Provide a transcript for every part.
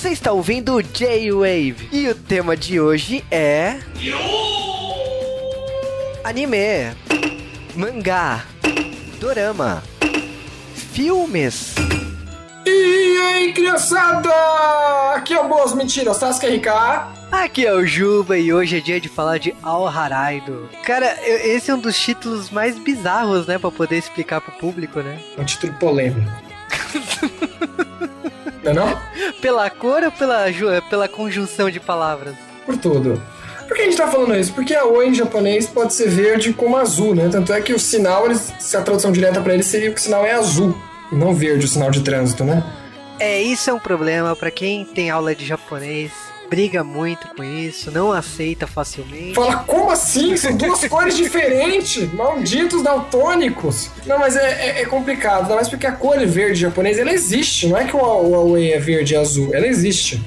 Você está ouvindo J-Wave e o tema de hoje é. Anime, mangá, dorama, filmes. E aí, criançada! Aqui é o Boas Mentiras, Sasuke RK. Aqui é o Juba e hoje é dia de falar de Al Haraido. Cara, esse é um dos títulos mais bizarros, né, Pra poder explicar pro público, né? Um título polêmico. não é não? Pela cor ou pela, pela conjunção de palavras? Por tudo. Por que a gente tá falando isso? Porque a Oi em japonês pode ser verde como azul, né? Tanto é que o sinal, eles- se a tradução direta pra ele seria que o sinal é azul, e não verde o sinal de trânsito, né? É, isso é um problema pra quem tem aula de japonês. Briga muito com isso, não aceita facilmente. Fala, como assim? São duas cores diferentes! Malditos daltônicos! Não, mas é, é- é complicado, ainda mais porque a cor verde japonês, ela existe. Não é que o, o Huawei é verde e azul, ela existe.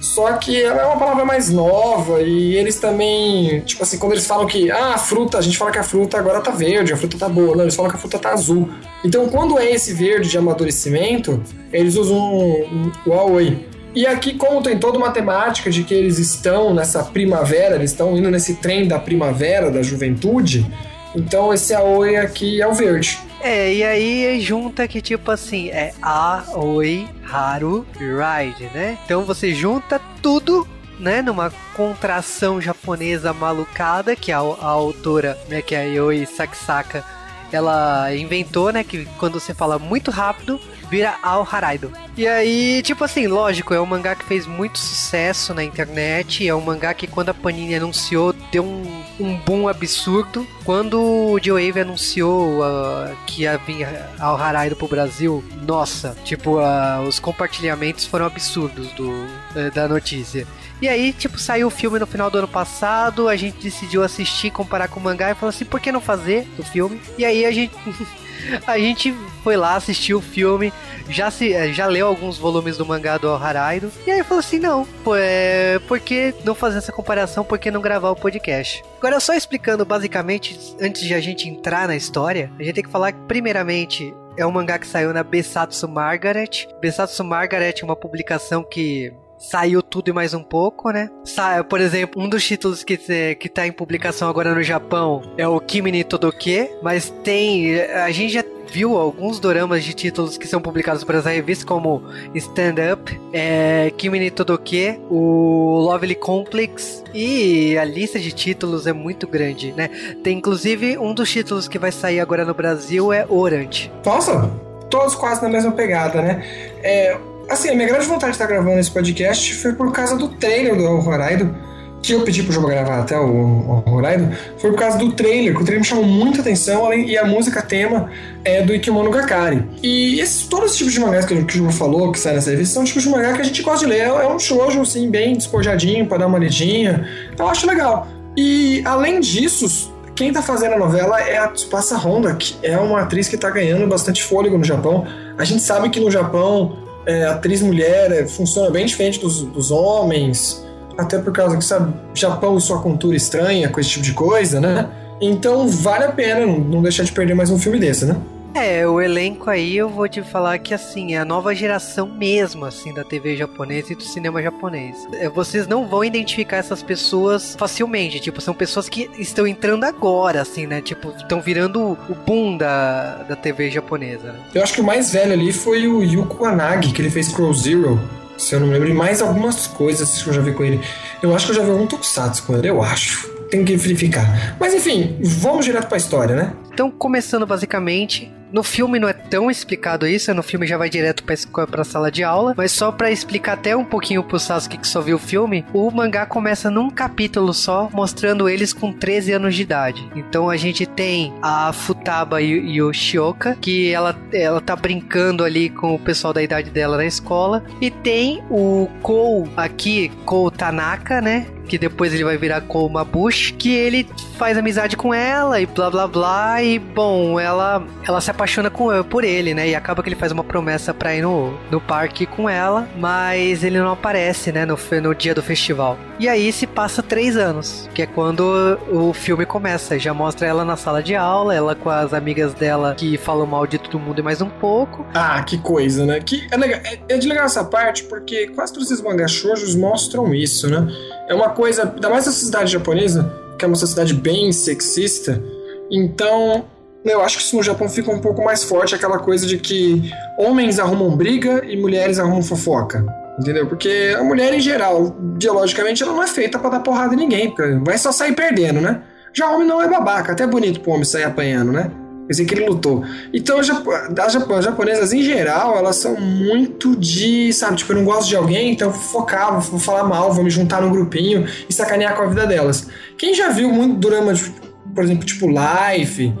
Só que ela é uma palavra mais nova e eles também, tipo assim, quando eles falam que, ah, a fruta, a gente fala que a fruta agora tá verde, a fruta tá boa. Não, eles falam que a fruta tá azul. Então, quando é esse verde de amadurecimento, eles usam um Huawei. E aqui, como tem toda uma temática de que eles estão nessa primavera, eles estão indo nesse trem da primavera, da juventude, então esse Aoi aqui é o verde. É, e aí junta que tipo assim, é A, Oi, Haru, Ride, né? Então você junta tudo, né, numa contração japonesa malucada que a, a autora, né, que é a Yoi Sakisaka, ela inventou, né, que quando você fala muito rápido, vira Ao Haraido. E aí, tipo assim, lógico, é um mangá que fez muito sucesso na internet, é um mangá que quando a Panini anunciou, deu um, um boom absurdo. Quando o J-Wave anunciou ah, que ia vir Ao Haraido pro Brasil, nossa, tipo, ah, os compartilhamentos foram absurdos do, eh, da notícia. E aí, tipo, saiu o filme no final do ano passado, a gente decidiu assistir, comparar com o mangá e falou assim, por que não fazer o filme? E aí a gente a gente foi lá, assistiu o filme, já se eh, já leu alguns volumes do mangá do Haraido, e aí falou assim, não, é, por que não fazer essa comparação, por que não gravar o podcast? Agora, só explicando basicamente, antes de a gente entrar na história, a gente tem que falar que, primeiramente, é um mangá que saiu na Besatsu Margaret. Besatsu Margaret é uma publicação que saiu tudo e mais um pouco, né? Sa por exemplo, um dos títulos que, que tá em publicação agora no Japão é o Kimi ni Todoke, mas tem. A gente já viu alguns doramas de títulos que são publicados por essa revista, como Stand Up, é, Kimi ni Todoke, o Lovely Complex, e a lista de títulos é muito grande, né? Tem inclusive um dos títulos que vai sair agora no Brasil é Orant. Nossa, todos quase na mesma pegada, né? É, assim, a minha grande vontade de estar gravando esse podcast foi por causa do trailer do Horaido, que eu pedi pro João gravar até o, Horaido, foi por causa do trailer, que o trailer me chamou muita atenção, além, e a música tema é do Ikimono Gakari. E esses, todos os tipos de mangás que, que o João falou, que sai nessa revista, são tipos de mangá que a gente gosta de ler. É, é um shoujo, assim, bem despojadinho, pra dar uma lidinha. Eu acho legal. E, além disso, quem tá fazendo a novela é a Tsubasa Honda, que é uma atriz que tá ganhando bastante fôlego no Japão. A gente sabe que no Japão, é, atriz mulher é, funciona bem diferente dos, dos homens, até por causa que, sabe, Japão e sua cultura estranha com esse tipo de coisa, né? Então vale a pena não, não deixar de perder mais um filme desse, né? É, o elenco aí eu vou te falar que assim, é a nova geração mesmo, assim, da TV japonesa e do cinema japonês. É, Vocês não vão identificar essas pessoas facilmente, tipo, são pessoas que estão entrando agora, assim, né? Tipo, estão virando o boom da, da TV japonesa, né? Eu acho que o mais velho ali foi o Yuko Anagi, que ele fez Crow Zero, se eu não me lembro, e mais algumas coisas que eu já vi com ele. Eu acho que eu já vi algum Tokusatsu com ele, eu acho. Tem que verificar. Mas enfim, vamos direto pra história, né? Então, começando basicamente, no filme não é tão explicado isso, no filme já vai direto pra, pra sala de aula, mas só pra explicar até um pouquinho pro Sasuke que só viu o filme, o mangá começa num capítulo só, mostrando eles com 13 anos de idade. Então a gente tem a Futaba e o Shioka, que ela, ela tá brincando ali com o pessoal da idade dela na escola, e tem o Kou aqui, Kou Tanaka, né? Que depois ele vai virar Koma Bush, que ele faz amizade com ela e blá blá blá. E bom, ela, ela se apaixona com, por ele, né? E acaba que ele faz uma promessa pra ir no, no parque com ela, mas ele não aparece, né? No, no dia do festival. E aí se passa três anos, que é quando o filme começa. Já mostra ela na sala de aula, ela com as amigas dela que falam mal de todo mundo e mais um pouco. Ah, que coisa, né? Que é, legal, é, é de legal essa parte porque quase todos esses mangás shoujos mostram isso, né? É uma coisa, ainda mais na sociedade japonesa, que é uma sociedade bem sexista. Então, eu acho que isso no Japão fica um pouco mais forte aquela coisa de que homens arrumam briga e mulheres arrumam fofoca. Entendeu? Porque a mulher, em geral, biologicamente, ela não é feita para dar porrada em ninguém, porque vai só sair perdendo, né? Já homem não é babaca, até é bonito pro homem sair apanhando, né? Pensei que ele lutou. Então, as japonesas, em geral, elas são muito de, sabe, tipo, eu não gosto de alguém, então vou focar, vou falar mal, vou me juntar num grupinho e sacanear com a vida delas. Quem já viu muito drama, por exemplo, tipo Life,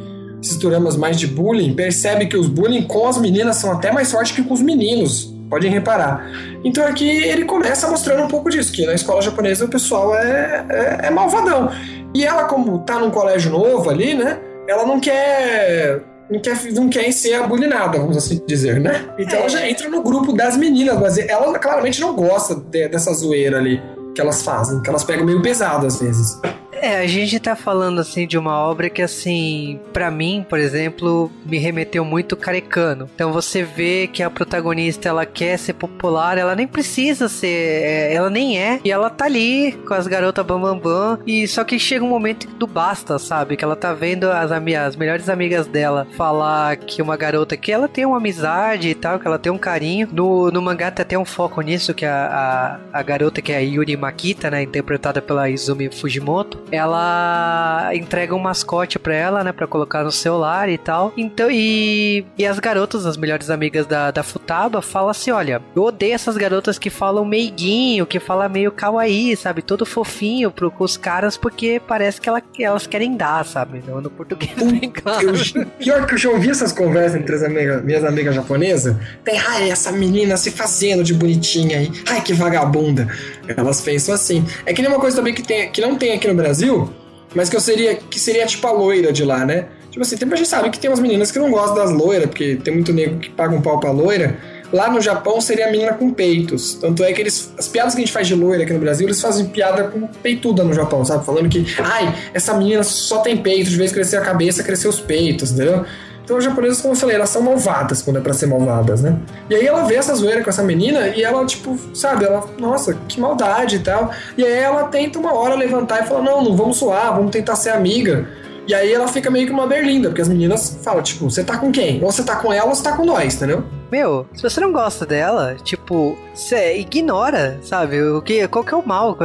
esses dramas mais de bullying, percebe que os bullying com as meninas são até mais fortes que com os meninos. Podem reparar. Então aqui ele começa mostrando um pouco disso, que na escola japonesa o pessoal é, é, é malvadão. E ela, como tá num colégio novo ali, né? Ela não quer não quer, não quer ser abulinada, vamos assim dizer, né? Então é. ela já entra no grupo das meninas, mas ela claramente não gosta de, dessa zoeira ali que elas fazem, que elas pegam meio pesado às vezes. É, a gente tá falando assim de uma obra que assim, para mim, por exemplo, me remeteu muito carecano. Então você vê que a protagonista ela quer ser popular, ela nem precisa ser, é, ela nem é, e ela tá ali com as garotas bam bam bam, e só que chega um momento do basta, sabe? Que ela tá vendo as, as melhores amigas dela falar que uma garota que ela tem uma amizade e tal, que ela tem um carinho. No, no mangá tem até um foco nisso, que a, a, a garota que é a Yuri Makita, né, interpretada pela Izumi Fujimoto, ela entrega um mascote pra ela, né? Pra colocar no celular e tal. Então, e, e as garotas, as melhores amigas da, da Futaba, falam assim: olha, eu odeio essas garotas que falam meiguinho, que falam meio kawaii, sabe? Todo fofinho pro, os caras, porque parece que ela, elas querem dar, sabe? No, no português bem claro. Eu, pior que eu já ouvi essas conversas entre as minhas amigas japonesas. Tem, ai, essa menina se fazendo de bonitinha aí. Ai, que vagabunda. Elas pensam assim. É que nem uma coisa também que, tem, que não tem aqui no Brasil mas que eu seria que seria tipo a loira de lá, né? Tipo assim, a gente sabe que tem umas meninas que não gostam das loiras, porque tem muito nego que paga um pau pra loira. Lá no Japão seria a menina com peitos. Tanto é que eles. As piadas que a gente faz de loira aqui no Brasil, eles fazem piada com peituda no Japão, sabe? Falando que, ai, essa menina só tem peito, de vez crescer a cabeça, crescer os peitos, entendeu? Então as japonesas, como eu falei, elas são malvadas quando é pra ser malvadas, né? E aí ela vê essa zoeira com essa menina e ela, tipo, sabe, ela, nossa, que maldade e tal. E aí ela tenta uma hora levantar e falar, não, não vamos suar, vamos tentar ser amiga. E aí ela fica meio que uma berlinda, porque as meninas falam, tipo, você tá com quem? Ou você tá com ela ou você tá com nós, entendeu? Meu, se você não gosta dela, tipo, você ignora, sabe? O que, qual que é o mal?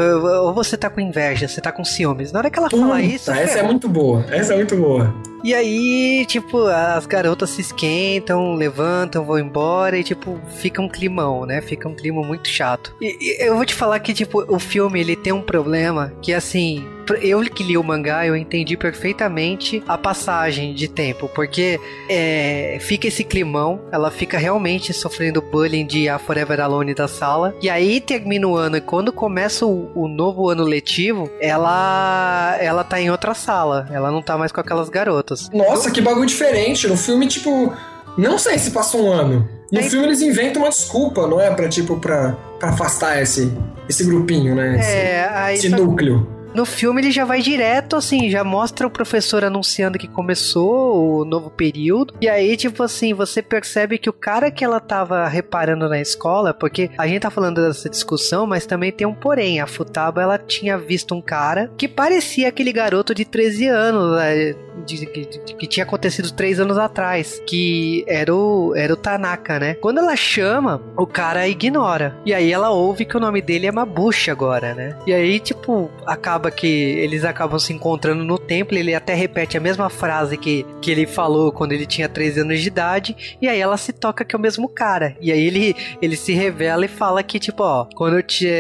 Ou você tá com inveja, você tá com ciúmes. Na hora que ela Puta, fala isso. Essa é muito boa, essa é muito boa. E aí, tipo, as garotas se esquentam, levantam, vão embora e, tipo, fica um climão, né? Fica um clima muito chato. E, e eu vou te falar que, tipo, o filme, ele tem um problema que, assim, eu que li o mangá, eu entendi perfeitamente a passagem de tempo, porque é, fica esse climão, ela fica realmente sofrendo bullying de a Forever Alone da sala, e aí termina o ano, e quando começa o, o novo ano letivo, ela, ela tá em outra sala, ela não tá mais com aquelas garotas. Nossa, que bagulho diferente. No filme, tipo, não sei se passou um ano. No filme eles inventam uma desculpa, não é? Pra, tipo, pra, pra afastar esse, esse grupinho, né? Esse, é, esse núcleo. No filme ele já vai direto, assim, já mostra o professor anunciando que começou o novo período. E aí, tipo assim, você percebe que o cara que ela tava reparando na escola, porque a gente tá falando dessa discussão, mas também tem um porém. A Futaba, ela tinha visto um cara que parecia aquele garoto de 13 anos, né, de, de, de, que tinha acontecido três anos atrás, que era o, era o Tanaka, né? Quando ela chama, o cara ignora. E aí ela ouve que o nome dele é Mabushi agora, né? E aí, tipo, acaba acaba que eles acabam se encontrando no templo, ele até repete a mesma frase que, que ele falou quando ele tinha 13 anos de idade, e aí ela se toca que é o mesmo cara. E aí ele, ele se revela e fala que, tipo, ó, quando eu tinha,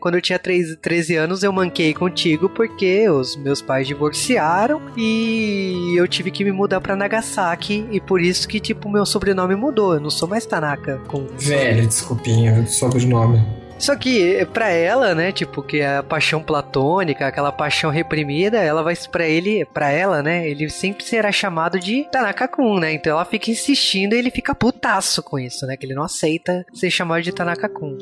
quando eu tinha 13, 13 anos eu manquei contigo porque os meus pais divorciaram e eu tive que me mudar para Nagasaki e por isso que, tipo, meu sobrenome mudou. Eu não sou mais Tanaka. Com... Velho, desculpinha, sobrenome. Só que para ela, né, tipo, que é a paixão platônica, aquela paixão reprimida, ela vai para ele, para ela, né, ele sempre será chamado de Tanaka-kun, né? Então ela fica insistindo e ele fica putaço com isso, né? Que ele não aceita ser chamado de Tanaka-kun.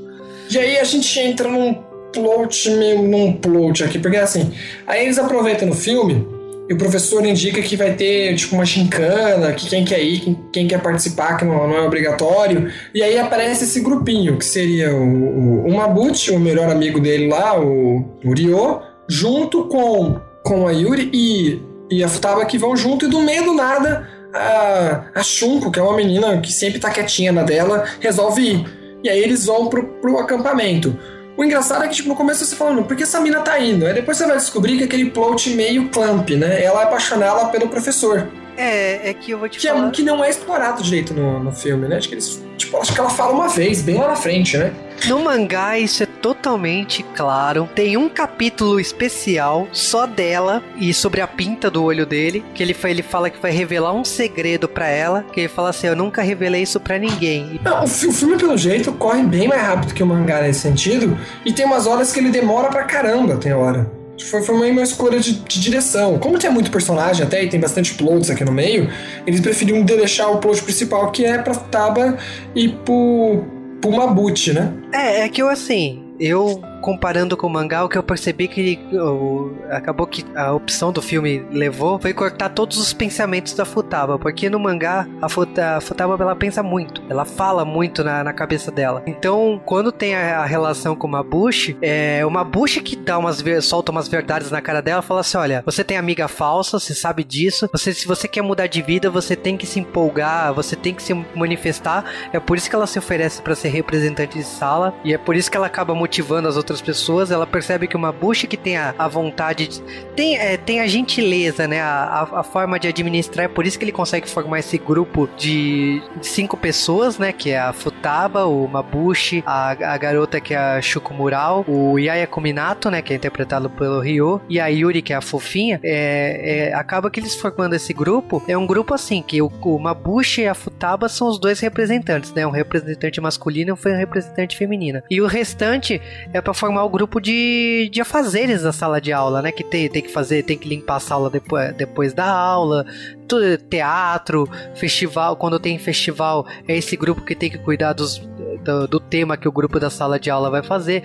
E aí a gente entra num plot, meio num plot aqui, porque assim, aí eles aproveitam no filme e o professor indica que vai ter tipo uma gincana, que quem quer ir, quem, quem quer participar, que não, não, é obrigatório. E aí aparece esse grupinho, que seria o, o, o Mabuchi, o melhor amigo dele lá, o, o Ryo, junto com, com a Yuri e, e a Futaba que vão junto, e do meio do nada a, a Shunko, que é uma menina que sempre tá quietinha na dela, resolve ir. E aí eles vão pro, pro acampamento. O engraçado é que, tipo, no começo você fala, por que essa mina tá indo? Aí depois você vai descobrir que aquele plot meio clamp, né? Ela é apaixonada pelo professor. É, é que eu vou te que é falar. É, que não é explorado direito no, no filme, né? Acho que eles. Acho que ela fala uma vez, bem lá na frente, né? No mangá, isso é totalmente claro. Tem um capítulo especial só dela e sobre a pinta do olho dele, que ele, ele fala que vai revelar um segredo para ela, que ele fala assim, eu nunca revelei isso para ninguém. Não, o, filme, pelo jeito, corre bem mais rápido que o mangá nesse sentido, e tem umas horas que ele demora pra caramba, tem hora. Foi, foi uma, escolha de, de, direção. Como tem muito personagem até e tem bastante plots aqui no meio, eles preferiam deixar o plot principal que é pra Taba e pro, pro Mabuchi, né? É, é que eu assim, eu comparando com o mangá, o que eu percebi que o, acabou que a opção do filme levou foi cortar todos os pensamentos da Futaba, porque no mangá a, Futa, a Futaba ela pensa muito, ela fala muito na, na cabeça dela. Então, quando tem a, a relação com o Mabushi, é uma Mabushi que dá umas solta umas verdades na cara dela, fala assim: "Olha, você tem amiga falsa, você sabe disso. Você se você quer mudar de vida, você tem que se empolgar, você tem que se manifestar. É por isso que ela se oferece para ser representante de sala e é por isso que ela acaba motivando as outras outras pessoas, ela percebe que uma bucha que tem a, a vontade, de, tem, é, tem a gentileza, né? A, a, a, forma de administrar, é por isso que ele consegue formar esse grupo de, cinco pessoas, né? Que é a Futaba, o Mabushi, a, a garota que é a Shukumural, o Yaya Kuminato, né? Que é interpretado pelo Ryo, e a Yuri, que é a fofinha. É, é, acaba que eles formando esse grupo, é um grupo assim, que o, o Mabushi e a Futaba são os dois representantes, né? Um representante masculino e um representante feminino. E o restante é pra formar o grupo de, de afazeres da sala de aula, né? Que tem, tem que fazer, tem que limpar a sala depois, depois da aula, teatro, festival. Quando tem festival, é esse grupo que tem que cuidar dos, do, do, tema que o grupo da sala de aula vai fazer.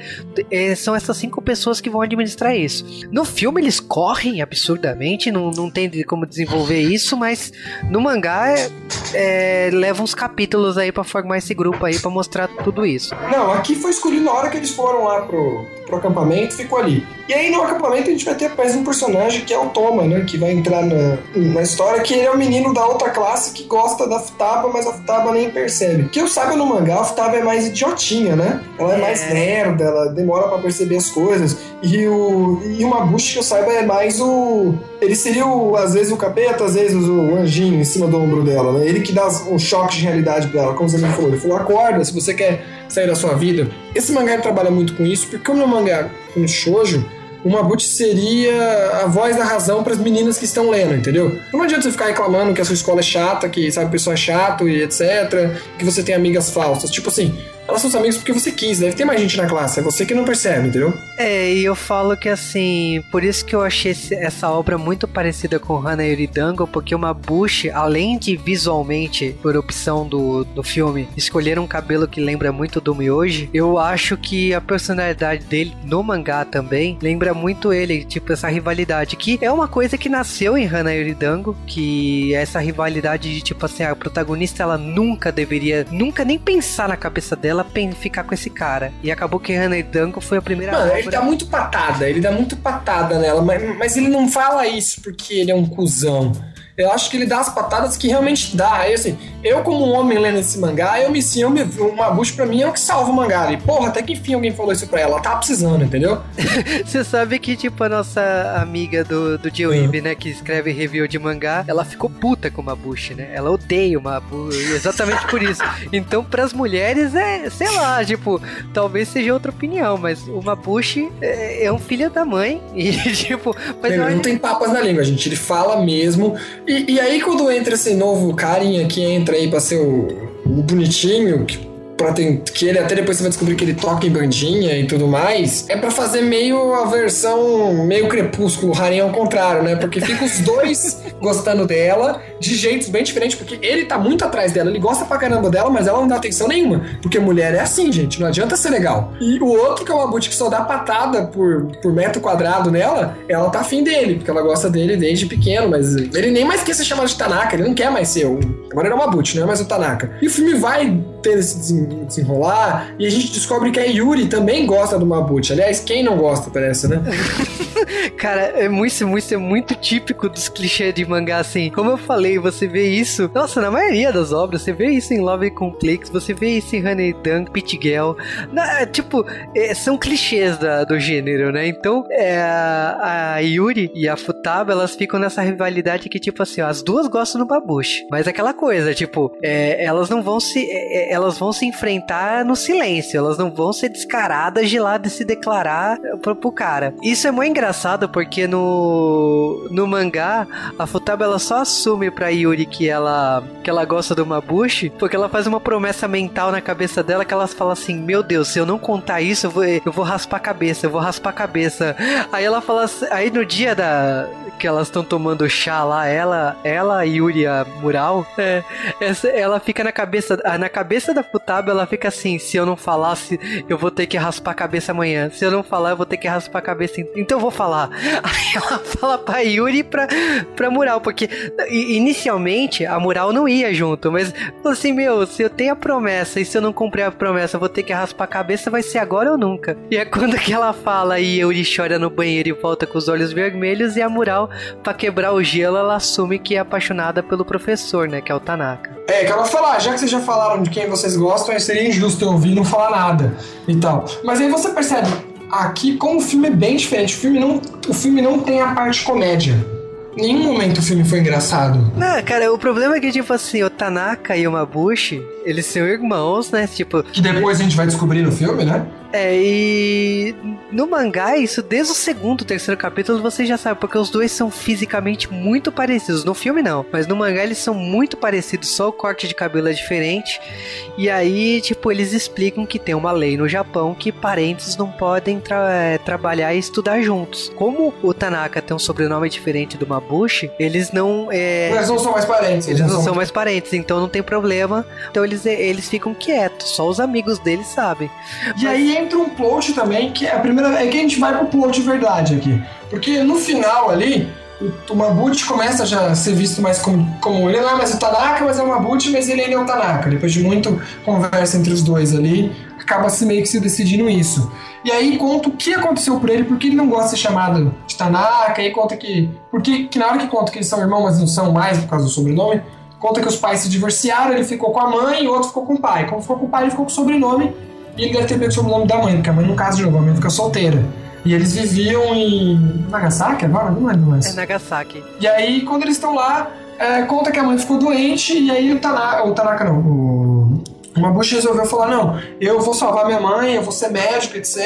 É, são essas cinco pessoas que vão administrar isso. No filme eles correm absurdamente, não, não tem como desenvolver isso, mas no mangá é, é, leva uns capítulos aí para formar esse grupo aí para mostrar tudo isso. Não, aqui foi escolhido na hora que eles foram lá pro, pro acampamento, ficou ali. E aí no acampamento a gente vai ter mais um personagem que é o Toma, né? Que vai entrar na, na história, que ele é o menino da outra classe que gosta da Futaba, mas a Futaba nem percebe. Que eu saiba no mangá, a Futaba é mais idiotinha, né? Ela é, é. mais lerda, ela demora para perceber as coisas. E o e uma bucha que eu saiba é mais o ele seria o, às vezes o capeta, às vezes o anjinho em cima do ombro dela, né? Ele que dá um choque de realidade pra ela, como você me falou. Ele falou: acorda, se você quer sair da sua vida. Esse mangá trabalha muito com isso, porque como é um mangá com shoujo, o Mabuchi seria a voz da razão para as meninas que estão lendo, entendeu? Não adianta você ficar reclamando que a sua escola é chata, que sabe, pessoa é chato e etc, que você tem amigas falsas. Tipo assim, elas são seus amigos porque você quis, deve ter mais gente na classe, é você que não percebe, entendeu? É, e eu falo que assim, por isso que eu achei essa obra muito parecida com Hana Dango, porque uma Bush, além de visualmente, por opção do, do filme, escolher um cabelo que lembra muito do Mioji, eu acho que a personalidade dele no mangá também lembra muito ele, tipo essa rivalidade, que é uma coisa que nasceu em Hana Dango, que é essa rivalidade de tipo assim, a protagonista ela nunca deveria, nunca nem pensar na cabeça dela ela ficar com esse cara. E acabou que Hannah Duncan foi a primeira Mano, obra... ele dá muito patada, ele dá muito patada nela, mas, mas ele não fala isso porque ele é um cuzão. Eu acho que ele dá as patadas que realmente dá. Aí, assim, eu, como um homem lendo esse mangá, eu me sinto. Uma bucha pra mim é o que salva o mangá. E, porra, até que enfim alguém falou isso pra ela. Ela tá precisando, entendeu? Você sabe que, tipo, a nossa amiga do, do J-Web, uhum. né, que escreve review de mangá, ela ficou puta com uma bucha, né? Ela odeia uma bucha, exatamente por isso. Então, pras mulheres, é, sei lá, tipo, talvez seja outra opinião, mas uma bucha é, é um filho da mãe. E, tipo, mas Ele não tem papas na língua, gente. Ele fala mesmo. E, e, aí, quando entra esse novo carinha que entra aí pra ser o, o bonitinho, que pra que ele até depois você vai descobrir que ele toca em bandinha e tudo mais, é para fazer meio a versão meio crepúsculo, rainha ao contrário, né? Porque fica os dois gostando dela de jeitos bem diferentes, porque ele tá muito atrás dela, ele gosta pra caramba dela, mas ela não dá atenção nenhuma, porque mulher é assim, gente, não adianta ser legal. E o outro, que é uma boot que só dá patada por, por metro quadrado nela, ela tá afim dele, porque ela gosta dele desde pequeno, mas ele nem mais quer ser chamado de Tanaka, ele não quer mais ser o. Agora ele é uma boot, não é mais o Tanaka. E o filme vai ter esse desenrolar, e a gente descobre que a Yuri também gosta do Mabut. Aliás, quem não gosta, parece, né? Cara, é muito, muito, é muito típico dos clichês de mangá, assim. Como eu falei, você vê isso. Nossa, na maioria das obras, você vê isso em Love Complex, você vê isso em Honey Dunk, Pit Girl. Na, tipo, é, são clichês da, do gênero, né? Então, é, a Yuri e a Futaba, elas ficam nessa rivalidade que, tipo assim, ó, as duas gostam do Babushi. Mas aquela coisa, tipo, é, elas não vão se. É, é, elas vão se enfrentar no silêncio, elas não vão ser descaradas de lá de se declarar pro, pro cara. Isso é muito engraçado porque no, no mangá, a Futaba ela só assume pra Yuri que ela, que ela gosta do Mabushi porque ela faz uma promessa mental na cabeça dela que ela fala assim: Meu Deus, se eu não contar isso, eu vou, eu vou raspar a cabeça, eu vou raspar a cabeça. Aí ela fala assim, aí no dia da que elas estão tomando chá lá, ela, ela, Yuri, a Mural, é, essa, ela fica na cabeça, na cabeça da Futaba, ela fica assim: se eu não falasse, eu vou ter que raspar a cabeça amanhã. Se eu não falar, eu vou ter que raspar a cabeça. Então eu vou falar. Aí ela fala pra Yuri pra, pra Mural, porque inicialmente a Mural não ia junto, mas assim, meu, se eu tenho a promessa e se eu não cumprir a promessa, vou ter que raspar a cabeça, vai ser agora ou nunca. E é quando que ela fala e Yuri chora no banheiro e volta com os olhos vermelhos e a Mural, pra quebrar o gelo, ela assume que é apaixonada pelo professor, né, que é o Tanaka. É, que ela fala, ah, já que vocês já falaram de quem vocês gostam, seria injusto eu ouvir não falar nada e tal. Mas aí você percebe, aqui como o filme é bem diferente, o filme não, o filme não tem a parte comédia. Em nenhum momento o filme foi engraçado. Não, cara, o problema é que, tipo assim, o Tanaka e o Mabushi, eles são irmãos, né? Tipo. Que depois a gente vai descobrir no filme, né? É, e no mangá, isso desde o segundo, terceiro capítulo, você já sabe, porque os dois são fisicamente muito parecidos. No filme, não, mas no mangá eles são muito parecidos, só o corte de cabelo é diferente. E aí, tipo, eles explicam que tem uma lei no Japão que parentes não podem tra é, trabalhar e estudar juntos. Como o Tanaka tem um sobrenome diferente do Mabushi, eles não. É... Eles não são mais parentes. Eles, eles não, são... mais parentes, então não tem problema. Então eles, eles ficam quietos, só os amigos deles sabem. E mas... aí entra um plot também, que é a primeira. É que a gente vai pro plot de verdade aqui. Porque no final ali, o, Mabut começa já a ser visto mais como, como ele não é mais o Tanaka, mas é o Mabut, mas ele ainda é o Tanaka. Depois de muito conversa entre os dois ali, acaba se meio que se decidindo isso. E aí conta o que aconteceu por ele, porque ele não gosta de ser chamado de Tanaka, e conta que. Porque que na hora que conta que eles são irmãos, mas não são mais por causa do sobrenome, conta que os pais se divorciaram, ele ficou com a mãe e o outro ficou com o pai. Como ficou com o pai, ele ficou com o sobrenome e ele deve ter pego o sobrenome da mãe, porque a mãe não casa de novo, a mãe fica solteira. E eles viviam em Nagasaki agora? Não lembro mais. É Nagasaki. E aí, quando eles estão lá, é, conta que a mãe ficou doente, e aí o Tanaka, o Tanaka não, o, o Mabushi resolveu falar, não, eu vou salvar minha mãe, eu vou ser médico, etc.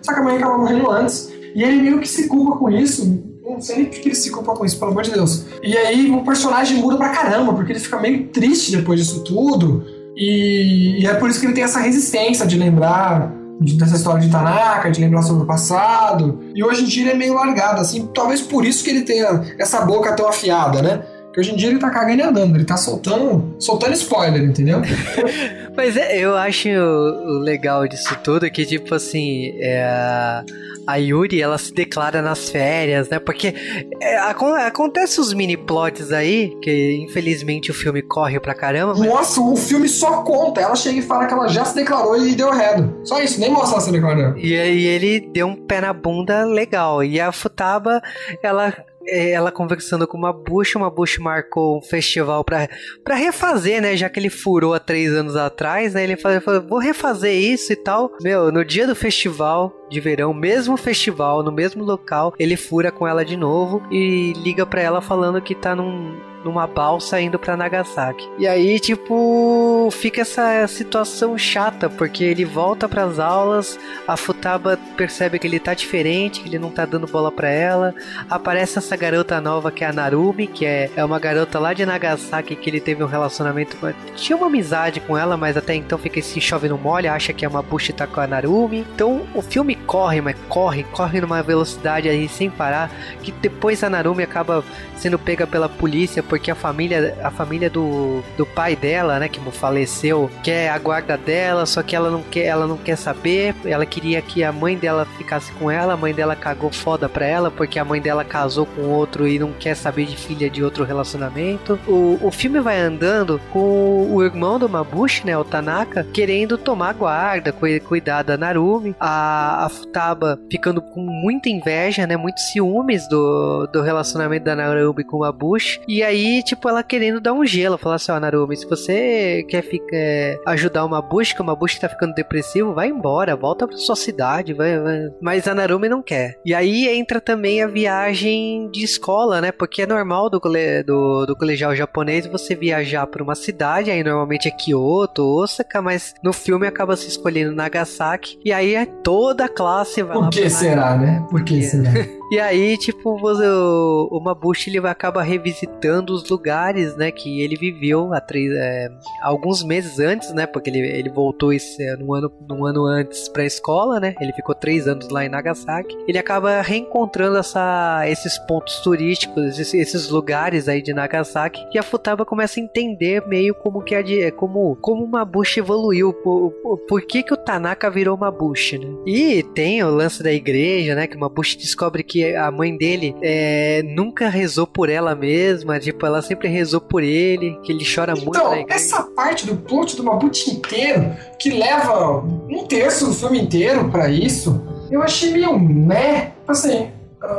Só que a mãe acaba morrendo antes. E ele meio que se culpa com isso, não sei nem por que ele se culpa com isso, pelo amor de Deus. E aí o personagem muda pra caramba, porque ele fica meio triste depois disso tudo. E, e, é por isso que ele tem essa resistência de lembrar dessa história de Tanaka, de lembrar sobre o passado. E hoje em dia ele é meio largado, assim, talvez por isso que ele tenha essa boca tão afiada, né? Porque hoje em dia ele tá cagando e andando, ele tá soltando, soltando spoiler, entendeu? Mas é, eu acho o legal disso tudo que, tipo assim, é, a Yuri, ela se declara nas férias, né? Porque é, acontece os mini plots aí, que infelizmente o filme corre pra caramba. Mas... Nossa, o filme só conta. Ela chega e fala que ela já se declarou e deu redo. Só isso, nem mostra ela se declarando. E aí ele deu um pé na bunda legal. E a Futaba, ela ela conversando com uma bucha, uma bucha marcou um festival pra, pra refazer, né? Já que ele furou há três anos atrás, né? Ele falou, vou refazer isso e tal. Meu, no dia do festival de verão, mesmo festival, no mesmo local, ele fura com ela de novo e liga pra ela falando que tá num, numa balsa indo para Nagasaki. E aí, tipo, fica essa situação chata, porque ele volta para as aulas, a Futaba percebe que ele tá diferente, que ele não tá dando bola para ela. Aparece essa garota nova que é a Narumi, que é, é uma garota lá de Nagasaki que ele teve um relacionamento, tinha uma amizade com ela, mas até então fica esse chove no molho, acha que é uma Bushi tá com a Narumi. Então o filme corre, mas corre, corre numa velocidade aí sem parar, que depois a Narumi acaba sendo pega pela polícia porque a família, a família do, do pai dela, né, que faleceu, quer a guarda dela, só que ela não quer, ela não quer saber. Ela queria que a mãe dela ficasse com ela, a mãe dela cagou foda pra ela porque a mãe dela casou com outro e não quer saber de filha de outro relacionamento. O, o filme vai andando com o irmão do Mabushi, né, o Tanaka, querendo tomar guarda, cuidar da Narumi, a, a Futaba ficando com muita inveja, né, muitos ciúmes do, do relacionamento da Narumi com o Mabushi, e aí, tipo, ela querendo dar um gelo, falar assim, ó, oh, Narumi, se você quer ficar, é, ajudar o Mabushi, que o Mabushi tá ficando depressivo, vai embora, volta pra sua cidade, vai, vai. Mas a Narumi não quer. E aí entra também a viagem de escola, né, porque é normal do, do, do colegial japonês você viajar para uma cidade, aí normalmente é Kyoto, Osaka, mas no filme acaba se escolhendo Nagasaki, e aí é toda a classe vai Por que será, né? Por que será? E aí, tipo, o, o Mabushi ele acaba revisitando os lugares, né, que ele viveu há três, é, alguns meses antes, né, porque ele, ele voltou esse, é, no ano, num ano antes pra escola, né, ele ficou três anos lá em Nagasaki. Ele acaba reencontrando essa, esses pontos turísticos, esses, esses lugares aí de Nagasaki, e a Futaba começa a entender meio como que a, como, como o Mabushi evoluiu, por, por, por que que o Tanaka virou Mabushi, né. E tem o lance da igreja, né, que o Mabushi descobre que que a mãe dele é, nunca rezou por ela mesma, tipo, ela sempre rezou por ele, que ele chora então, muito. Então, essa parte do plot do Mabuti inteiro, que leva um terço do filme inteiro para isso, eu achei meio né. Assim,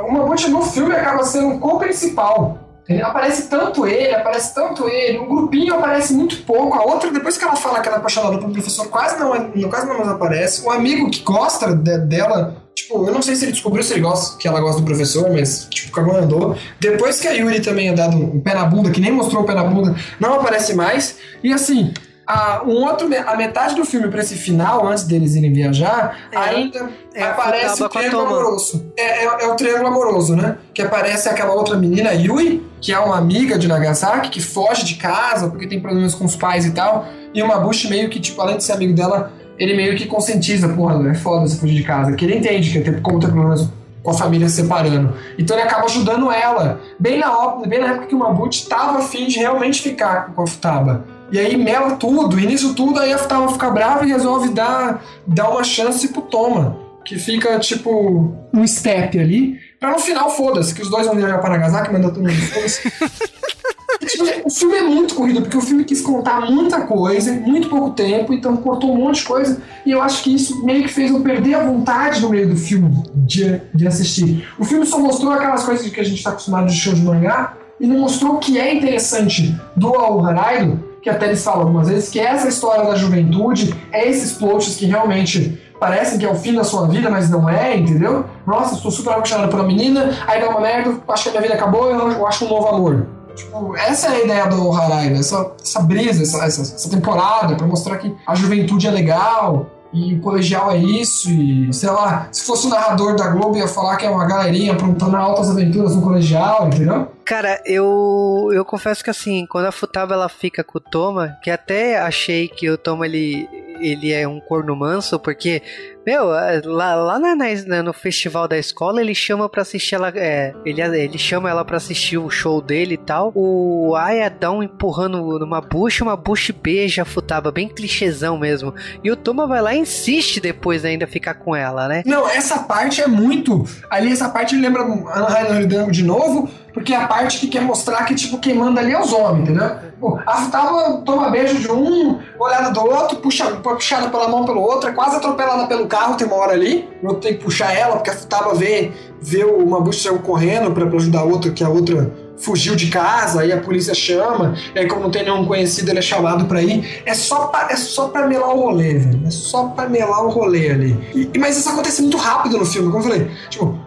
o Mabuti no filme acaba sendo um co-principal. Aparece tanto ele, aparece tanto ele, um grupinho aparece muito pouco, a outra, depois que ela fala que ela é apaixonada pelo professor, quase não, quase não mais aparece. O amigo que gosta de, dela Tipo, eu não sei se ele descobriu se ele gosta, que ela gosta do professor, mas, tipo, cagou andou. Depois que a Yuri também é dado um pé na bunda, que nem mostrou o pé na bunda, não aparece mais. E assim, a, um outro, a metade do filme para esse final, antes deles irem viajar, é, ainda é, aparece o triângulo amoroso. É, é, é, o triângulo amoroso, né? Que aparece aquela outra menina, Yui, que é uma amiga de Nagasaki, que foge de casa porque tem problemas com os pais e tal. E o Mabushi meio que, tipo, além de ser amigo dela, ele meio que conscientiza, porra, é foda você fugir de casa. Que ele entende que tem como ter problemas com a família se separando. Então ele acaba ajudando ela. Bem na, bem na época que o Mabut estava afim de realmente ficar com a Futaba. E aí mela tudo, e nisso tudo aí a Futaba fica brava e resolve dar, dar uma chance pro Toma. Que fica tipo um step ali. Pra no final, foda-se, que os dois vão viajar para Nagasaki, manda todo mundo foda-se. O filme é muito corrido, porque o filme quis contar muita coisa em muito pouco tempo, então cortou um monte de coisa, e eu acho que isso meio que fez eu perder a vontade no meio do filme de, de assistir. O filme só mostrou aquelas coisas que a gente está acostumado de show de mangá, e não mostrou o que é interessante do Haraido, que até eles falam algumas vezes, que é essa história da juventude, é esses plots que realmente parecem que é o fim da sua vida, mas não é, entendeu? Nossa, estou super apaixonado pela menina, aí dá uma merda, acho que a minha vida acabou, eu acho um novo amor. Tipo, essa é a ideia do Harai, né? essa, essa brisa, essa, essa, essa temporada, para mostrar que a juventude é legal, e o colegial é isso, e sei lá, se fosse o narrador da Globo ia falar que é uma galerinha aprontando altas aventuras no colegial, entendeu? Cara, eu eu confesso que assim, quando a Futaba ela fica com o Toma, que até achei que o Toma ele ele é um corno manso, porque meu, é, lá, lá na, na, no festival da escola, ele chama pra assistir ela. É, ele, ele chama ela pra assistir o show dele e tal. O Aya dá um empurrando numa bucha, uma bucha beija a Futaba, bem clichêzão mesmo. E o Toma vai lá e insiste depois ainda ficar com ela, né? Não, essa parte é muito. Ali, essa parte lembra Ana Rainha de novo, porque é a parte que quer mostrar que, tipo, quem manda ali é os homens, entendeu? A Futaba toma beijo de um, olhada do outro, puxa, puxada pela mão pelo outro, é quase atropelada pelo carro tem uma hora ali, o outro tem que puxar ela, porque a Futaba vê, vê uma bucha correndo para ajudar a outra, que a outra fugiu de casa, aí a polícia chama, e aí como não tem nenhum conhecido, ele é chamado pra ir. É só pra, é só pra melar o rolê, velho. É só pra melar o rolê ali. E, mas isso acontece muito rápido no filme, como eu falei. Tipo,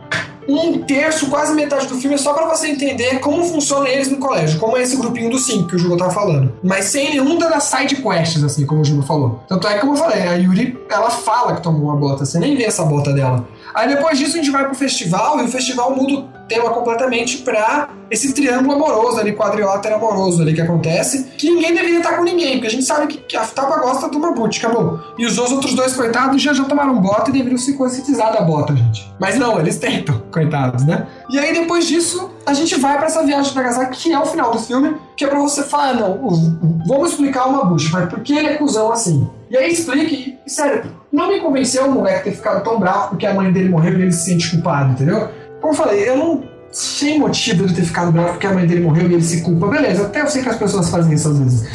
um terço, quase metade do filme é só para você entender como funciona eles no colégio, como é esse grupinho dos cinco que o Jugo tava falando. Mas sem nenhum das side quests, assim, como o Jugo falou. Tanto é que, como eu falei, a Yuri, ela fala que tomou uma bota, você nem vê essa bota dela. Aí depois disso a gente vai pro festival e o festival muda o tema completamente pra esse triângulo amoroso ali, quadrilátero amoroso ali que acontece, que ninguém deveria estar com ninguém, porque a gente sabe que, a Futaba gosta do Mabuti, acabou. E os outros dois coitados já já tomaram bota e deveriam se conscientizar da bota, gente. Mas não, eles tentam, coitados, né? E aí depois disso, a gente vai para essa viagem de Nagasaki, que é o final do filme, que é pra você falar, ah, não, vamos explicar o Mabuchi, mas por que ele é cuzão assim? E aí explique, sério, não me convenceu o moleque ter ficado tão bravo porque a mãe dele morreu e ele se sente culpado, entendeu? Como eu falei, eu não sem motivo de ter ficado bravo porque a mãe dele morreu e ele se culpa. Beleza, até eu sei que as pessoas fazem isso às vezes.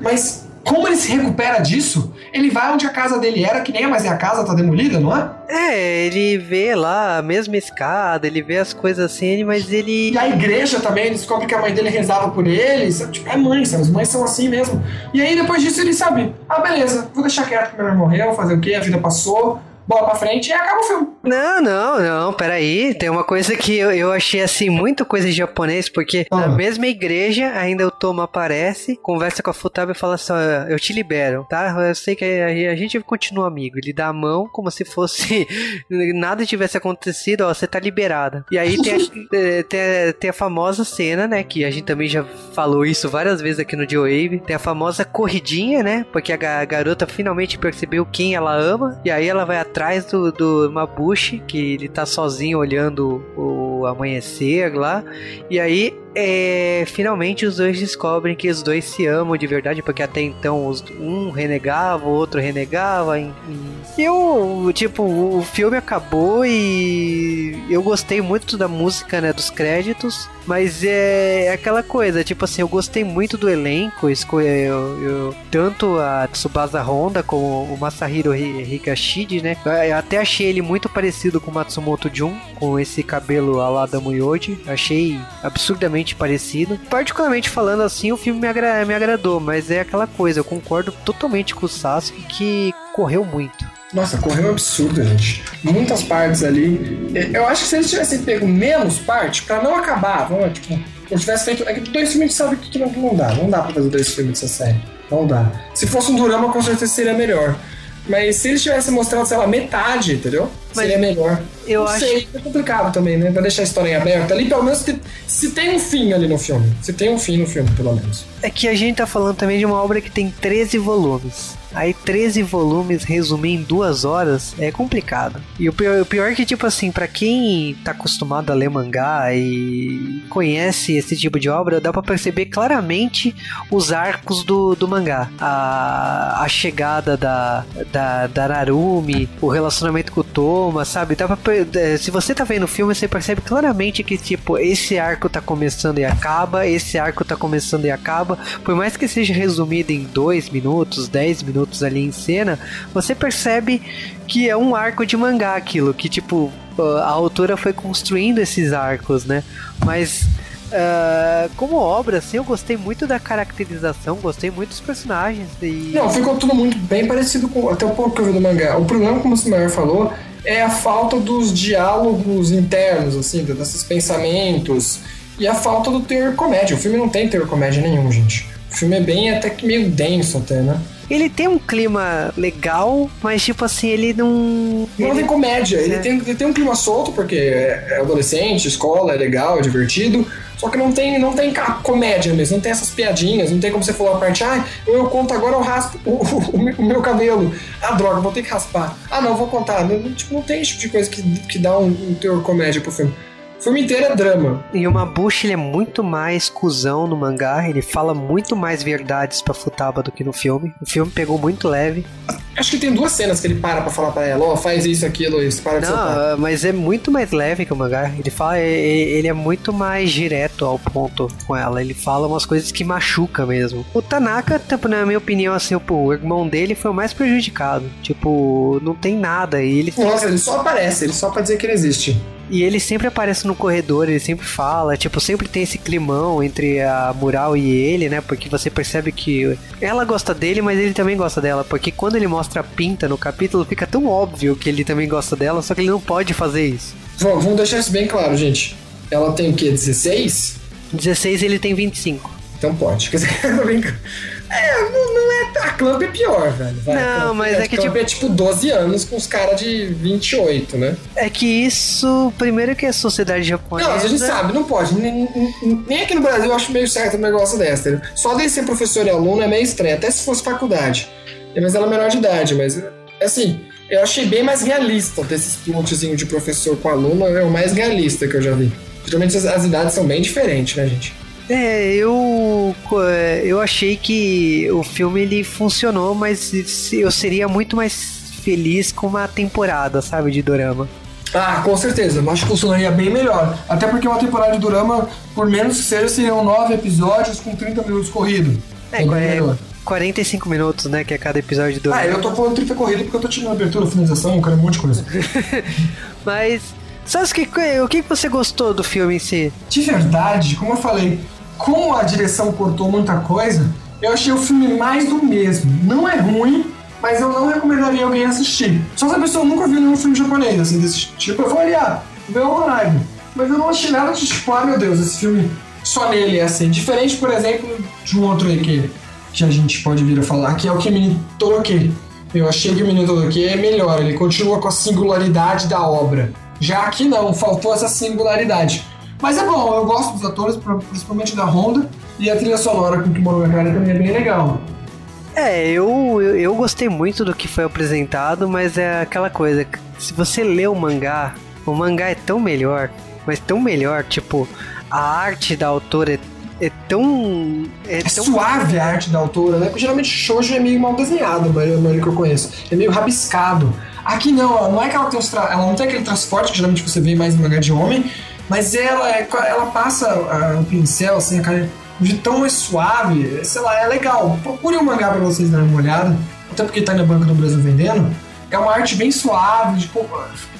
Mas como ele se recupera disso? Ele vai onde a casa dele era, que nem mais é a casa, tá demolida, não é? É, ele vê lá a mesma escada, ele vê as coisas assim, mas ele. E a igreja também, ele descobre que a mãe dele rezava por ele. Tipo, é mãe, sabe? As mães são assim mesmo. E aí depois disso ele sabe: ah, beleza, vou deixar quieto que meu irmão morreu, fazer o quê? A vida passou bola pra frente e acaba o filme. Não, não, não, peraí. Tem uma coisa que eu, eu achei assim, muito coisa de japonês, porque ah. na mesma igreja ainda o Toma aparece, conversa com a Futaba e fala assim: eu te libero, tá? Eu sei que a, a gente continua amigo. Ele dá a mão como se fosse nada tivesse acontecido, ó, você tá liberada. E aí tem a, eh, tem, a, tem a famosa cena, né? Que a gente também já falou isso várias vezes aqui no Joe Tem a famosa corridinha, né? Porque a, a garota finalmente percebeu quem ela ama, e aí ela vai atrás do, do Mabushi, que ele tá sozinho olhando o amanhecer lá. E aí é, finalmente os dois descobrem que os dois se amam de verdade, porque até então os, um renegava, o outro renegava. E, e eu, tipo, o filme acabou e eu gostei muito da música, né, dos créditos, mas é, aquela coisa, tipo assim, eu gostei muito do elenco, eu, eu, tanto a Tsubasa Honda como o Masahiro Higashide, né, eu até achei ele muito parecido com o Matsumoto Jun, com esse cabelo ala da Muyoji, achei absurdamente parecido. Particularmente falando assim, o filme me, agra me agradou, mas é aquela coisa, eu concordo totalmente com o Sasuke que correu muito. Nossa, correu absurdo, gente. Muitas partes ali. Eu acho que se eles tivessem pego menos parte, para não acabar, vamos, tipo, eu tivesse feito. É que dois filmes sabe que não, não dá. Não dá pra fazer dois filmes dessa série. Não dá. Se fosse um drama, com certeza seria melhor. Mas se eles tivessem mostrado, sei lá, metade, entendeu? Mas Seria melhor. Eu não acho. Sei, é complicado também, né? Pra deixar a história em aberto. Ali, pelo menos, se tem um fim ali no filme. Se tem um fim no filme, pelo menos. É que a gente tá falando também de uma obra que tem 13 volumes. Aí 13 volumes resumir em duas horas é complicado. E o pior, o pior é que, tipo assim, para quem tá acostumado a ler mangá e conhece esse tipo de obra, dá para perceber claramente os arcos do, do mangá. A, a chegada da, da, da Narumi, o relacionamento com Toma, sabe? Dá pra, é, se você tá vendo o filme, você percebe claramente que, tipo, esse arco tá começando e acaba, esse arco tá começando e acaba. Por mais que seja resumido em 2 minutos, 10 minutos, minutos ali em cena, você percebe que é um arco de mangá aquilo, que tipo, a autora foi construindo esses arcos, né? Mas Uh, como obra, assim, eu gostei muito da caracterização, gostei muito dos personagens. E... Não, ficou tudo muito bem parecido com até o pouco que eu vi do mangá. O problema, como o Simair falou, é a falta dos diálogos internos, assim, desses pensamentos, e a falta do teor comédia. O filme não tem teor comédia nenhum, gente. O filme é bem até que meio denso até, né? Ele tem um clima legal, mas tipo assim, ele não. Não ele... tem comédia. Ele, é. tem, ele tem um clima solto, porque é adolescente, escola, é legal, é divertido. Só que não tem, não tem comédia mesmo, não tem essas piadinhas, não tem como você falar a parte, ah, eu conto agora, eu raspo o, o, o, meu cabelo. Ah, droga, vou ter que raspar. Ah, não, vou contar. Não, tipo, não tem esse tipo de coisa que, que dá um, um teor comédia pro filme. O filme inteiro é drama. E o Mabushi ele é muito mais cuzão no mangá, ele fala muito mais verdades pra Futaba do que no filme. O filme pegou muito leve. Acho que tem duas cenas que ele para pra falar pra ela, ó, oh, faz isso, aquilo, isso, para de Não, mas é muito mais leve que o mangá. Ele fala, ele é muito mais direto ao ponto com ela. Ele fala umas coisas que machuca mesmo. O Tanaka, tipo, na minha opinião, assim, o irmão dele foi o mais prejudicado. Tipo, não tem nada. E ele Nossa, ele só aparece, ele só pra dizer que ele existe. E ele sempre aparece no corredor, ele sempre fala, tipo, sempre tem esse climão entre a Mural e ele, né? Porque você percebe que ela gosta dele, mas ele também gosta dela. Porque quando ele mostra a pinta no capítulo, fica tão óbvio que ele também gosta dela, só que ele não pode fazer isso. Vamos deixar isso bem claro, gente. Ela tem o quê? 16? 16 ele tem 25. Então pode. Quer dizer, É, não, não é. A Clamp é pior, velho. Vai, não, mas é, é que tipo. é tipo 12 anos com os caras de 28, né? É que isso. Primeiro que é a sociedade japonesa. Não, a gente sabe, não pode. Nem, nem aqui no Brasil eu acho meio certo um negócio dessa. Entendeu? Só de ser professor e aluno é meio estranho, até se fosse faculdade. Mas ela é menor de idade, mas. Assim, eu achei bem mais realista desses plotzinhos de professor com aluno, é o mais realista que eu já vi. Geralmente as, as idades são bem diferentes, né, gente? É, eu eu achei que o filme ele funcionou, mas eu seria muito mais feliz com uma temporada, sabe, de dorama. Ah, com certeza. Eu acho que funcionaria bem melhor. Até porque uma temporada de dorama, por menos que seja, seriam nove episódios com 30 minutos corrido. É, é, é 45 minutos, né? Que é cada episódio de dorama. Ah, eu tô falando 30 corrido porque eu tô tirando abertura, finalização, eu quero um monte de coisa. mas. Sabe o que, o que você gostou do filme em si? De verdade, como eu falei, como a direção cortou muita coisa, eu achei o filme mais do mesmo. Não é ruim, mas eu não recomendaria alguém assistir. Só se a pessoa nunca viu nenhum filme japonês, assim, desse tipo, eu falaria, ah, vê o Horizon. Mas eu não achei nada de tipo, ah, meu Deus, esse filme só nele é assim. Diferente, por exemplo, de um outro aí que, que a gente pode vir a falar, que é o Kimi Toroke. Eu achei que o Menino Toroke é melhor, ele continua com a singularidade da obra. Já aqui não, faltou essa singularidade. Mas é bom, eu gosto dos atores, principalmente da Honda, e a trilha sonora com o Kimono Gakari também é bem legal. É, eu, eu, eu, gostei muito do que foi apresentado, mas é aquela coisa, se você lê o mangá, o mangá é tão melhor, mas tão melhor, tipo, a arte da autora é, é tão... É, é tão... suave a arte da autora, né? Porque geralmente shoujo é meio mal desenhado, a maioria que eu conheço. É meio rabiscado. Aqui não, não é que ela tem, tra... ela não tem aquele transporte que geralmente você vê mais em mangá de homem, mas ela, é, ela passa o um pincel, assim, a cara de tão mais suave, sei lá, é legal. Procure o um mangá pra vocês darem uma olhada, até porque tá na banca do Brasil vendendo. É uma arte bem suave, de,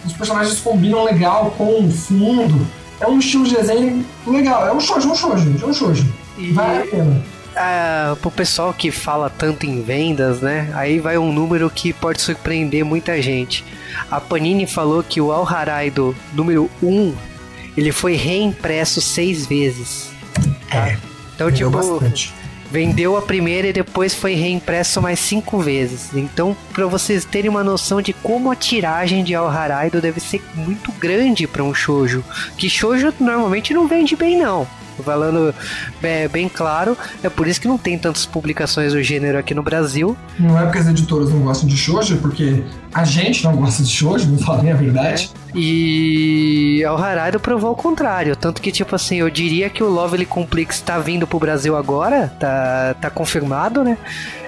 os personagens combinam legal com o fundo. É um estilo de desenho legal. É um shoujo, é um shoujo, é um shoujo. E... Vale a pena. Pro pessoal que fala tanto em vendas, né? Aí vai um número que pode surpreender muita gente. A Panini falou que o Al Haraido número 1 ele foi reimpresso seis vezes. Tá? É, então, tipo, bastante. vendeu a primeira e depois foi reimpresso mais cinco vezes. Então, para vocês terem uma noção de como a tiragem de Al Haraido deve ser muito grande para um shoujo, que shoujo normalmente não vende bem não falando é, bem claro. É por isso que não tem tantas publicações do gênero aqui no Brasil. Não é porque as editoras não gostam de shoujo, é porque a gente não gosta de shoujo, não falem a verdade. É. E o Harari provou o contrário, tanto que tipo assim, eu diria que o Lovely Complex está vindo pro Brasil agora, tá, tá confirmado, né?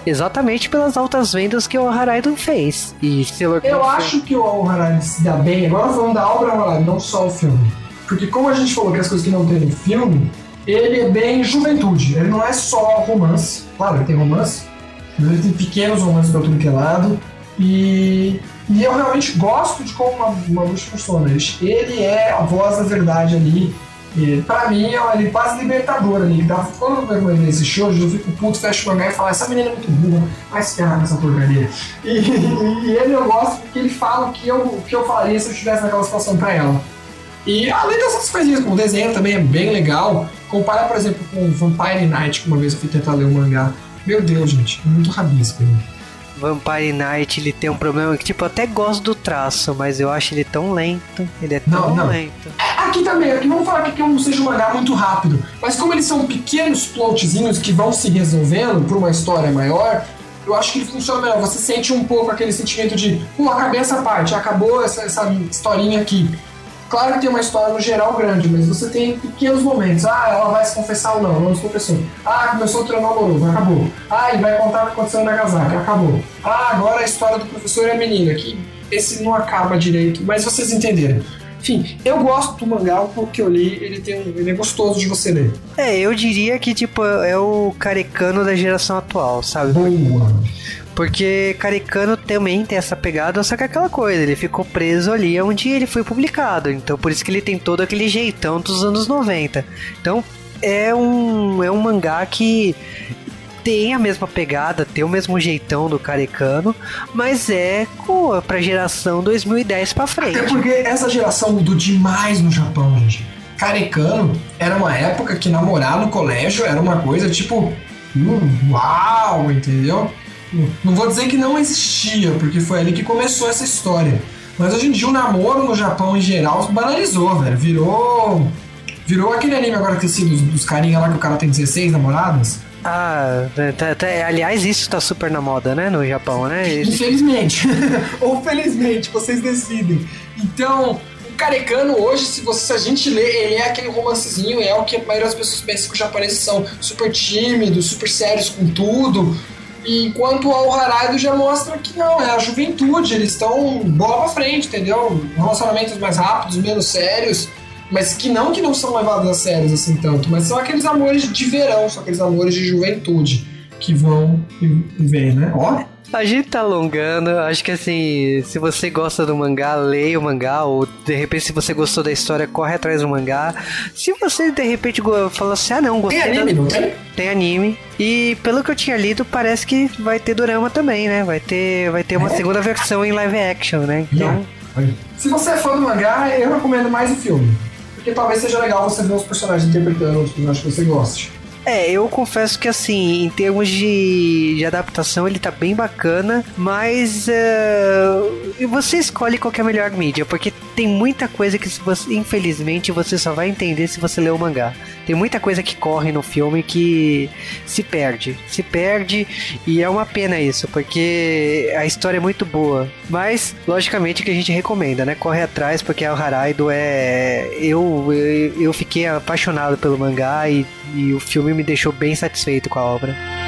Exatamente pelas altas vendas que o Haraido fez. E Eu acho que o Haraido se dá bem, agora falando da obra, não só o filme porque como a gente falou que as coisas que não tem no filme, ele é bem juventude. Ele não é só romance. Claro, ele tem romance, mas ele tem pequenos romances pra tudo que é lado. E, e eu realmente gosto de como uma, uma luz funciona. Ele é a voz da verdade ali. E, pra mim, é ele quase libertador ali. Que tava ficando vergonha nesse show, eu fico puto, fecho o mangá e falo, essa menina é muito burra, vai se ferrar nessa porcaria. E, e, ele eu gosto porque ele fala o que eu, que eu falaria se eu estivesse naquela situação pra ela. E além outras coisinhas, como o desenho também é bem legal. Compara, por exemplo, com Vampire Night, que uma vez eu fui tentar ler um mangá. Meu Deus, gente, é muito rabisco. Né? Vampire Night ele tem um problema que, tipo, eu até gosto do traço, mas eu acho ele tão lento. Ele é tão não, não. lento. É, aqui também, aqui vamos falar que não seja um mangá muito rápido, mas como eles são pequenos plotzinhos que vão se resolvendo por uma história maior, eu acho que ele funciona melhor. Você sente um pouco aquele sentimento de, pô, acabei essa parte, acabou essa, essa historinha aqui. Claro que tem uma história no geral grande, mas você tem pequenos momentos. Ah, ela vai se confessar ou não, não se confessou. Ah, começou o treino amoroso, acabou. Ah, e vai contar o que aconteceu na Nagasaki, acabou. Ah, agora a história do professor e a menina, que esse não acaba direito, mas vocês entenderam. Enfim, eu gosto do mangá porque eu li, ele, tem ele é gostoso de você ler. É, eu diria que, tipo, é o carecano da geração atual, sabe? Boa. Porque Caricano também tem essa pegada, só que é aquela coisa, ele ficou preso ali onde ele foi publicado. Então por isso que ele tem todo aquele jeitão dos anos 90. Então é um, é um mangá que tem a mesma pegada, tem o mesmo jeitão do Carecano, mas é com, pra geração 2010 pra frente. Até porque essa geração mudou demais no Japão, gente. Carecano era uma época que namorar no colégio era uma coisa tipo. Hum, uau, entendeu? Não vou dizer que não existia, porque foi ali que começou essa história. Mas hoje em dia o namoro no Japão em geral banalizou, velho. Virou. Virou aquele anime agora que dos, dos carinha lá que o cara tem 16 namoradas. Ah, tá, tá, aliás, isso tá super na moda, né, no Japão, né? Infelizmente. Ou felizmente, vocês decidem. Então, o Carecano hoje, se, você, se a gente lê, ele é aquele romancezinho, é o que a maioria das pessoas pensam que os japoneses são super tímidos, super sérios com tudo. Enquanto o Haraido já mostra que não, é a juventude, eles estão bola pra frente, entendeu? Relacionamentos mais rápidos, menos sérios, mas que não que não são levados a sérios assim tanto, mas são aqueles amores de verão, são aqueles amores de juventude que vão e vêm, né? Ó, a gente tá alongando, acho que assim, se você gosta do mangá, leia o mangá, ou de repente se você gostou da história, corre atrás do mangá. Se você de repente falou assim, ah não, gostei. Tem anime, da... não tem? Tem anime. E pelo que eu tinha lido, parece que vai ter dorama também, né? Vai ter, vai ter uma é? segunda versão em live action, né? Então. Yeah. Se você é fã do mangá, eu recomendo mais o filme. Porque talvez seja legal você ver os personagens interpretando os personagens que você goste. É, eu confesso que assim, em termos de, de adaptação, ele tá bem bacana, mas uh, você escolhe qual é a melhor mídia, porque tem muita coisa que, você, infelizmente, você só vai entender se você ler o mangá. Tem muita coisa que corre no filme que se perde. Se perde e é uma pena isso, porque a história é muito boa. Mas, logicamente, que a gente recomenda, né? Corre atrás, porque a Haraido é. Eu, eu, eu fiquei apaixonado pelo mangá e, e o filme me deixou bem satisfeito com a obra.